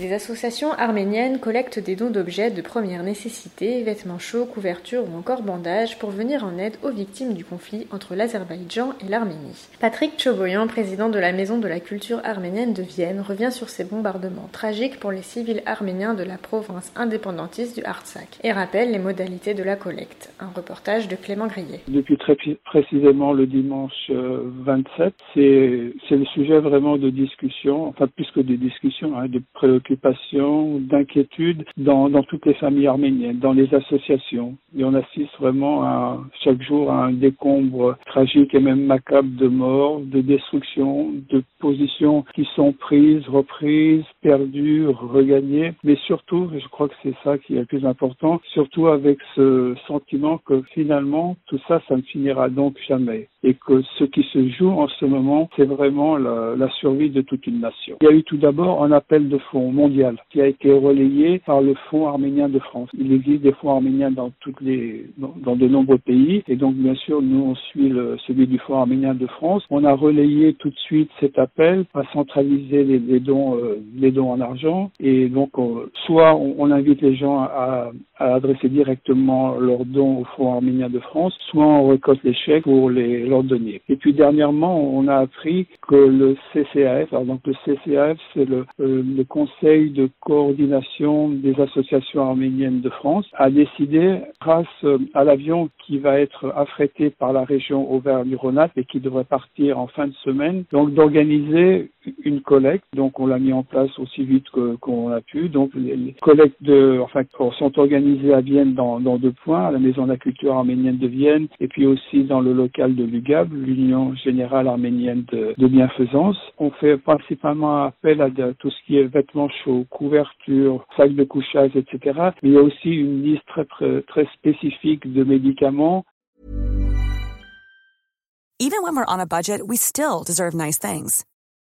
Des associations arméniennes collectent des dons d'objets de première nécessité, vêtements chauds, couvertures ou encore bandages pour venir en aide aux victimes du conflit entre l'Azerbaïdjan et l'Arménie. Patrick Choboyan, président de la Maison de la culture arménienne de Vienne, revient sur ces bombardements tragiques pour les civils arméniens de la province indépendantiste du Artsakh et rappelle les modalités de la collecte. Un reportage de Clément Grillet. Depuis très précisément le dimanche 27, euh, c'est le sujet vraiment de discussion, enfin plus que de discussion, hein, de préoccupation d'inquiétude dans, dans toutes les familles arméniennes, dans les associations. Et on assiste vraiment à, chaque jour à un décombre tragique et même macabre de morts, de destruction, de positions qui sont prises, reprises, perdues, regagnées. Mais surtout, je crois que c'est ça qui est le plus important, surtout avec ce sentiment que finalement, tout ça, ça ne finira donc jamais. Et que ce qui se joue en ce moment, c'est vraiment la, survie de toute une nation. Il y a eu tout d'abord un appel de fonds mondial qui a été relayé par le Fonds arménien de France. Il existe des fonds arméniens dans toutes les dans, de nombreux pays et donc bien sûr nous on suit le, celui du Fonds arménien de France. On a relayé tout de suite cet appel à centraliser les, dons euh, les dons en argent et donc soit on, invite les gens à, à, adresser directement leurs dons au Fonds arménien de France, soit on récolte les chèques pour les leur donner. Et puis dernièrement on a appris que le CCAF, alors donc le CCAF c'est le, euh, le Conseil de coordination des associations arméniennes de France a décidé, grâce euh, à l'avion qui va être affrété par la région Auvergne-Rhône-Alpes et qui devrait partir en fin de semaine, donc d'organiser une collecte. Donc on l'a mis en place aussi vite qu'on a pu. Donc les, collectes sont organisées à Vienne dans, deux points, à la Maison de la Culture arménienne de Vienne et puis aussi dans le local de l'UGAB, l'Union générale arménienne de, bienfaisance. On fait principalement appel à tout ce qui est vêtements chauds, couvertures, sacs de couchage, etc. Mais il y a aussi une liste très spécifique de médicaments. Even when we're on a budget, we still deserve nice things.